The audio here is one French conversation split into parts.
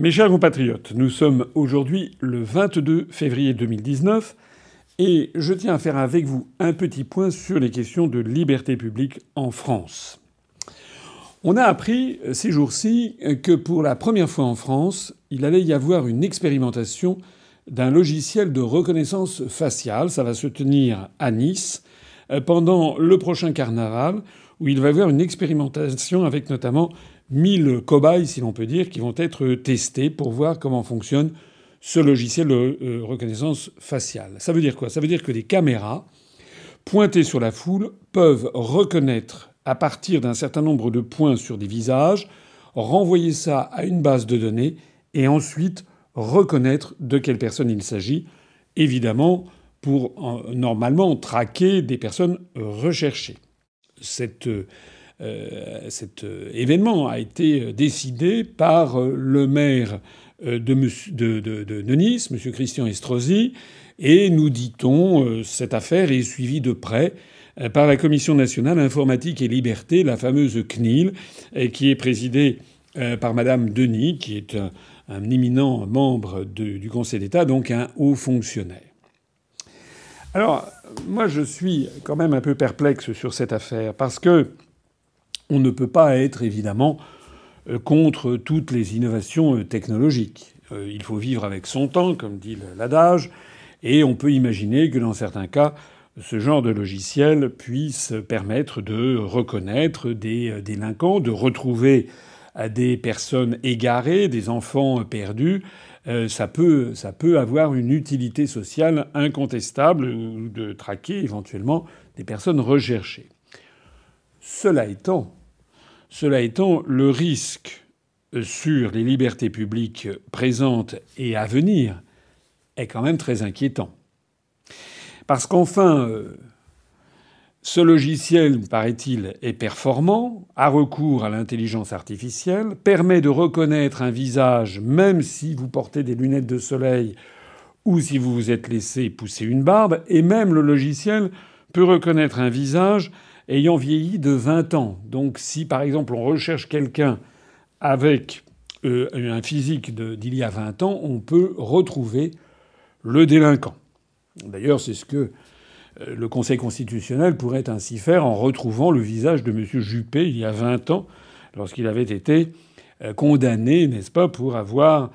Mes chers compatriotes, nous sommes aujourd'hui le 22 février 2019 et je tiens à faire avec vous un petit point sur les questions de liberté publique en France. On a appris ces jours-ci que pour la première fois en France, il allait y avoir une expérimentation d'un logiciel de reconnaissance faciale. Ça va se tenir à Nice pendant le prochain carnaval où il va y avoir une expérimentation avec notamment 1000 cobayes, si l'on peut dire, qui vont être testés pour voir comment fonctionne ce logiciel de euh, reconnaissance faciale. Ça veut dire quoi? Ça veut dire que des caméras pointées sur la foule peuvent reconnaître à partir d'un certain nombre de points sur des visages, renvoyer ça à une base de données et ensuite reconnaître de quelle personne il s'agit, évidemment pour normalement traquer des personnes recherchées. Cette euh, cet euh, événement a été euh, décidé par le maire de, de, Nice, M. Christian Estrosi, et nous dit-on, cette affaire est suivie de près par la Commission nationale informatique et liberté, la fameuse CNIL, qui est présidée par Madame Denis, qui est un, éminent membre du Conseil d'État, donc un haut fonctionnaire. Alors, moi, je suis quand même un peu perplexe sur cette affaire, parce que on ne peut pas être évidemment euh, contre toutes les innovations euh, technologiques. Euh, il faut vivre avec son temps, comme dit l'adage, et on peut imaginer que dans certains cas, ce genre de logiciel puisse permettre de reconnaître des délinquants, de retrouver des personnes égarées, des enfants perdus. ça, peut, ça peut avoir une utilité sociale incontestable de traquer éventuellement des personnes recherchées. Cela étant, cela étant, le risque sur les libertés publiques présentes et à venir est quand même très inquiétant. Parce qu'enfin, euh, ce logiciel, paraît-il, est performant, a recours à l'intelligence artificielle, permet de reconnaître un visage même si vous portez des lunettes de soleil ou si vous vous êtes laissé pousser une barbe, et même le logiciel peut reconnaître un visage ayant vieilli de 20 ans. Donc si par exemple on recherche quelqu'un avec euh, un physique d'il y a 20 ans, on peut retrouver le délinquant. D'ailleurs, c'est ce que euh, le Conseil constitutionnel pourrait ainsi faire en retrouvant le visage de M. Juppé il y a 20 ans, lorsqu'il avait été euh, condamné, n'est-ce pas, pour avoir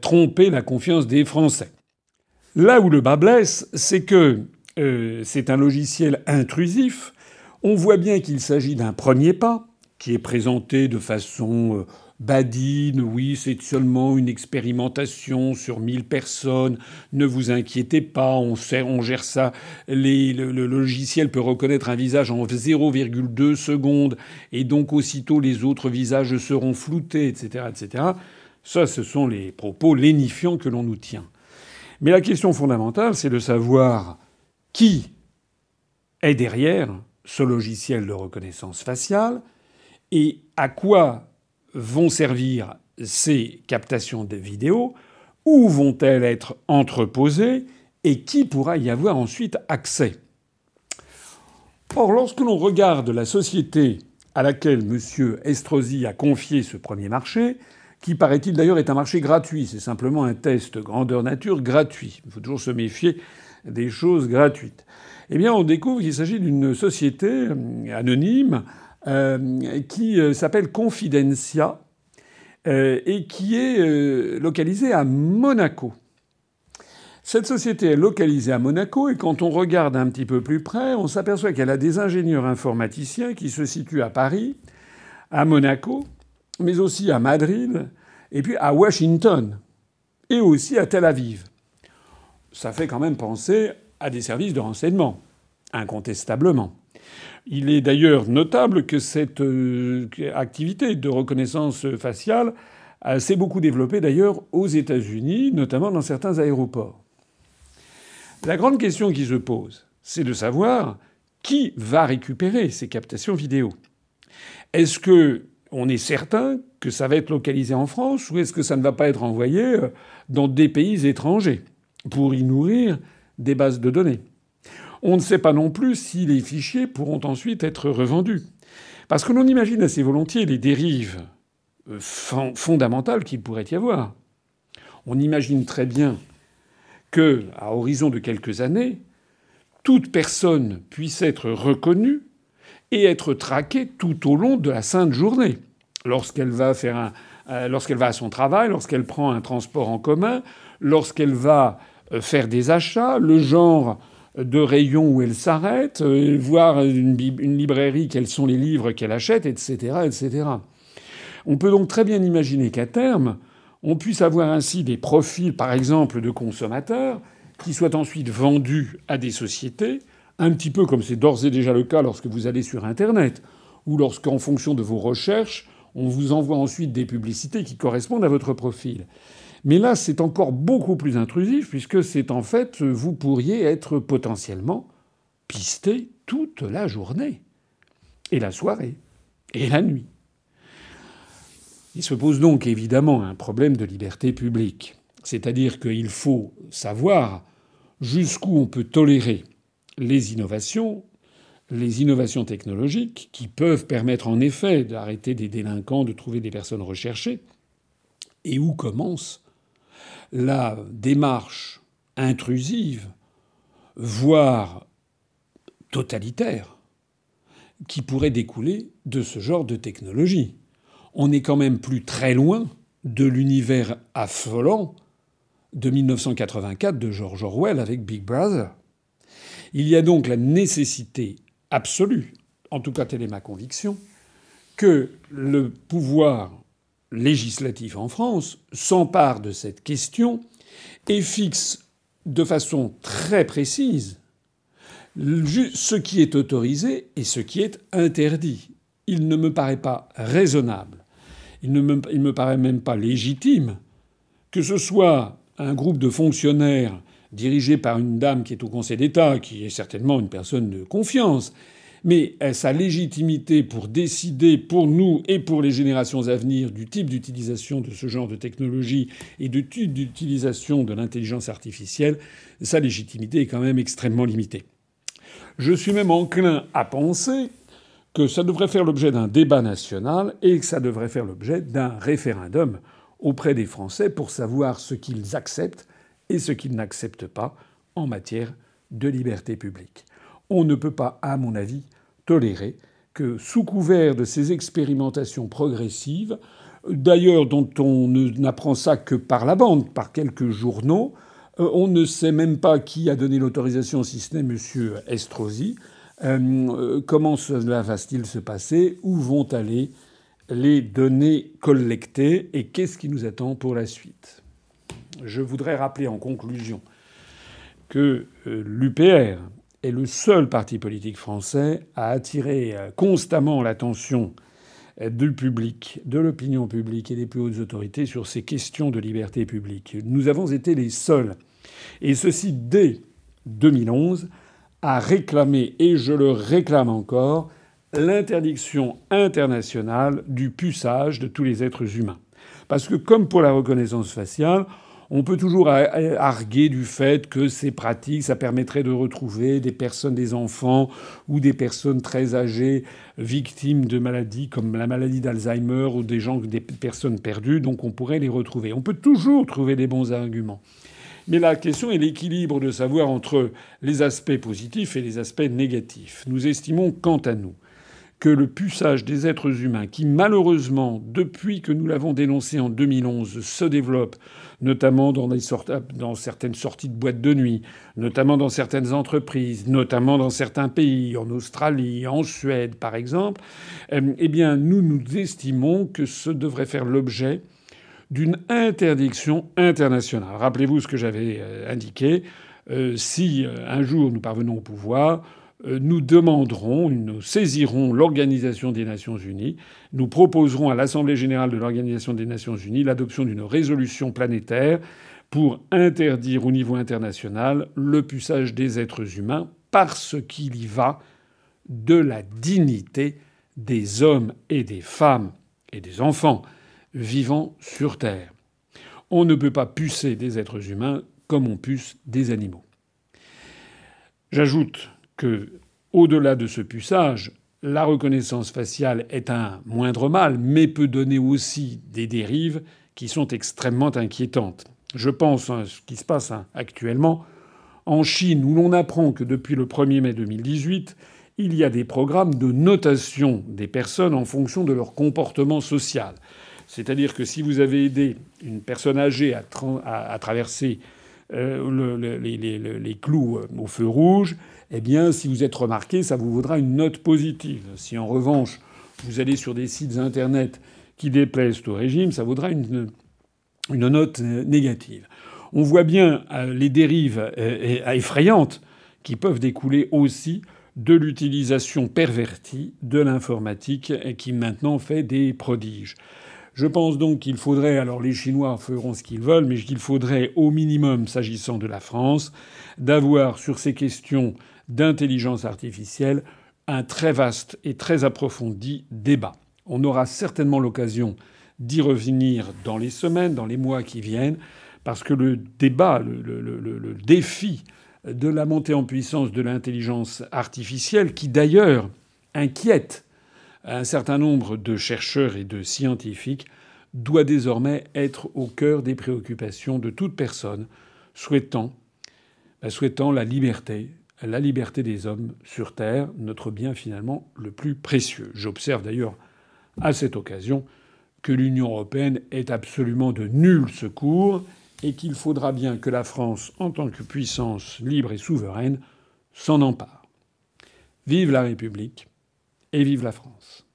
trompé la confiance des Français. Là où le bas blesse, c'est que c'est un logiciel intrusif on voit bien qu'il s'agit d'un premier pas qui est présenté de façon euh, badine. Oui, c'est seulement une expérimentation sur 1000 personnes. Ne vous inquiétez pas, on, gère ça. le, logiciel peut reconnaître un visage en 0,2 secondes et donc aussitôt les autres visages seront floutés, etc., etc. Ça, ce sont les propos lénifiants que l'on nous tient. Mais la question fondamentale, c'est de savoir qui est derrière ce logiciel de reconnaissance faciale et à quoi vont servir ces captations de vidéos, où vont-elles être entreposées et qui pourra y avoir ensuite accès. Or, lorsque l'on regarde la société à laquelle M. Estrosi a confié ce premier marché, qui paraît-il d'ailleurs est un marché gratuit, c'est simplement un test grandeur nature gratuit. Il faut toujours se méfier des choses gratuites eh bien, on découvre qu'il s'agit d'une société euh, anonyme euh, qui euh, s'appelle Confidencia et qui est localisée à Monaco. Cette société est localisée à Monaco et quand on regarde un petit peu plus près, on s'aperçoit qu'elle a des ingénieurs informaticiens qui se situent à Paris, à Monaco, mais aussi à Madrid, et puis à Washington, et aussi à Tel Aviv. Ça fait quand même penser à des services de renseignement, incontestablement. Il est d'ailleurs notable que cette euh, activité de reconnaissance faciale s'est beaucoup développée d'ailleurs aux États-Unis, notamment dans certains aéroports. La grande question qui se pose, c'est de savoir qui va récupérer ces captations vidéo. Est-ce que on est certain que ça va être localisé en France ou est-ce que ça ne va pas être envoyé euh, dans des pays étrangers pour y nourrir des bases de données? On ne sait pas non plus si les fichiers pourront ensuite être revendus. Parce que l'on imagine assez volontiers les dérives euh, fondamentale qu'il pourrait y avoir. On imagine très bien que, à horizon de quelques années, toute personne puisse être reconnue et être traquée tout au long de la sainte journée. Lorsqu'elle va euh, à son travail, lorsqu'elle prend un transport en commun, lorsqu'elle va euh, faire des achats, le genre de rayon où elle s'arrête, euh, voir une, une, librairie, quels sont les livres qu'elle achète, etc., etc. On peut donc très bien imaginer qu'à terme, on puisse avoir ainsi des profils, par exemple, de consommateurs, qui soient ensuite vendus à des sociétés, un petit peu comme c'est d'ores et déjà le cas lorsque vous allez sur Internet, ou lorsqu'en fonction de vos recherches, on vous envoie ensuite des publicités qui correspondent à votre profil. Mais là, c'est encore beaucoup plus intrusif puisque c'est en fait, vous pourriez être potentiellement pisté toute la journée, et la soirée, et la nuit. Il se pose donc évidemment un problème de liberté publique. C'est-à-dire qu'il faut savoir jusqu'où on peut tolérer les innovations les innovations technologiques qui peuvent permettre en effet d'arrêter des délinquants, de trouver des personnes recherchées, et où commence la démarche intrusive, voire totalitaire, qui pourrait découler de ce genre de technologie. On n'est quand même plus très loin de l'univers affolant de 1984 de George Orwell avec Big Brother. Il y a donc la nécessité absolue, en tout cas telle est ma conviction, que le pouvoir législatif en France s'empare de cette question et fixe de façon très précise ce qui est autorisé et ce qui est interdit. Il ne me paraît pas raisonnable, il ne me, paraît même pas légitime que ce soit un groupe de fonctionnaires dirigé par une dame qui est au Conseil d'État, qui est certainement une personne de confiance, mais sa légitimité pour décider pour nous et pour les générations à venir du type d'utilisation de ce genre de technologie et du type d'utilisation de l'intelligence artificielle, sa légitimité est quand même extrêmement limitée. Je suis même enclin à penser que ça devrait faire l'objet d'un débat national et que ça devrait faire l'objet d'un référendum auprès des Français pour savoir ce qu'ils acceptent et ce qu'ils n'acceptent pas en matière de liberté publique. On ne peut pas, à mon avis, tolérer que, sous couvert de ces expérimentations progressives, d'ailleurs dont on n'apprend ça que par la bande, par quelques journaux, euh, on ne sait même pas qui a donné l'autorisation, si ce n'est M. Estrosi. Euh, euh, comment cela va-t-il se passer? Où vont aller les données collectées? Et qu'est-ce qui nous attend pour la suite? Je voudrais rappeler en conclusion que l'UPR est le seul parti politique français à attirer euh, constamment l'attention euh, du public, de l'opinion publique et des plus hautes autorités sur ces questions de liberté publique. Nous avons été les seuls, et ceci dès 2011, à réclamer, et je le réclame encore, l'interdiction internationale du puçage de tous les êtres humains. Parce que comme pour la reconnaissance faciale, on peut toujours arguer du fait que c'est pratique, ça permettrait de retrouver des personnes, des enfants ou des personnes très âgées victimes de maladies comme la maladie d'Alzheimer ou des gens, des personnes perdues, donc on pourrait les retrouver. On peut toujours trouver des bons arguments. Mais la question est l'équilibre de savoir entre les aspects positifs et les aspects négatifs. Nous estimons, quant à nous, que le puçage des êtres humains, qui malheureusement, depuis que nous l'avons dénoncé en 2011, se développe, notamment dans, certaines sorties de boîtes de nuit, notamment dans certaines entreprises, notamment dans certains pays, en Australie, en Suède par exemple, euh, eh bien nous nous estimons que ce devrait faire l'objet d'une interdiction internationale. Rappelez-vous ce que j'avais euh, indiqué. Euh, si un jour nous parvenons au pouvoir, nous demanderons, nous saisirons l'Organisation des Nations Unies, nous proposerons à l'Assemblée générale de l'Organisation des Nations Unies l'adoption d'une résolution planétaire pour interdire au niveau international le puçage des êtres humains parce qu'il y va de la dignité des hommes et des femmes et des enfants vivant sur Terre. On ne peut pas pucer des êtres humains comme on puce des animaux. J'ajoute que, au-delà de ce puçage, la reconnaissance faciale est un moindre mal, mais peut donner aussi des dérives qui sont extrêmement inquiétantes. Je pense à ce qui se passe hein, actuellement en Chine, où l'on apprend que depuis le 1er mai 2018, il y a des programmes de notation des personnes en fonction de leur comportement social. C'est-à-dire que si vous avez aidé une personne âgée à, traverser euh, les, clous euh, au feu rouge, eh bien, si vous êtes remarqué, ça vous vaudra une note positive. Si en revanche, vous allez sur des sites internet qui déplaisent au régime, ça vaudra une, une note euh, négative. On voit bien les dérives effrayantes qui peuvent découler aussi de l'utilisation pervertie de l'informatique qui maintenant fait des prodiges. Je pense donc qu'il faudrait, alors les Chinois feront ce qu'ils veulent, mais qu'il faudrait au minimum, s'agissant de la France, d'avoir sur ces questions d'intelligence artificielle un très vaste et très approfondi débat. On aura certainement l'occasion d'y revenir dans les semaines, dans les mois qui viennent, parce que le débat, le, défi de la montée en puissance de l'intelligence artificielle, qui d'ailleurs inquiète un certain nombre de chercheurs et de scientifiques doit désormais être au cœur des préoccupations de toute personne souhaitant, souhaitant la liberté, la liberté des hommes sur Terre, notre bien finalement le plus précieux. J'observe d'ailleurs à cette occasion que l'Union européenne est absolument de nul secours et qu'il faudra bien que la France, en tant que puissance libre et souveraine, s'en empare. Vive la République et vive la France.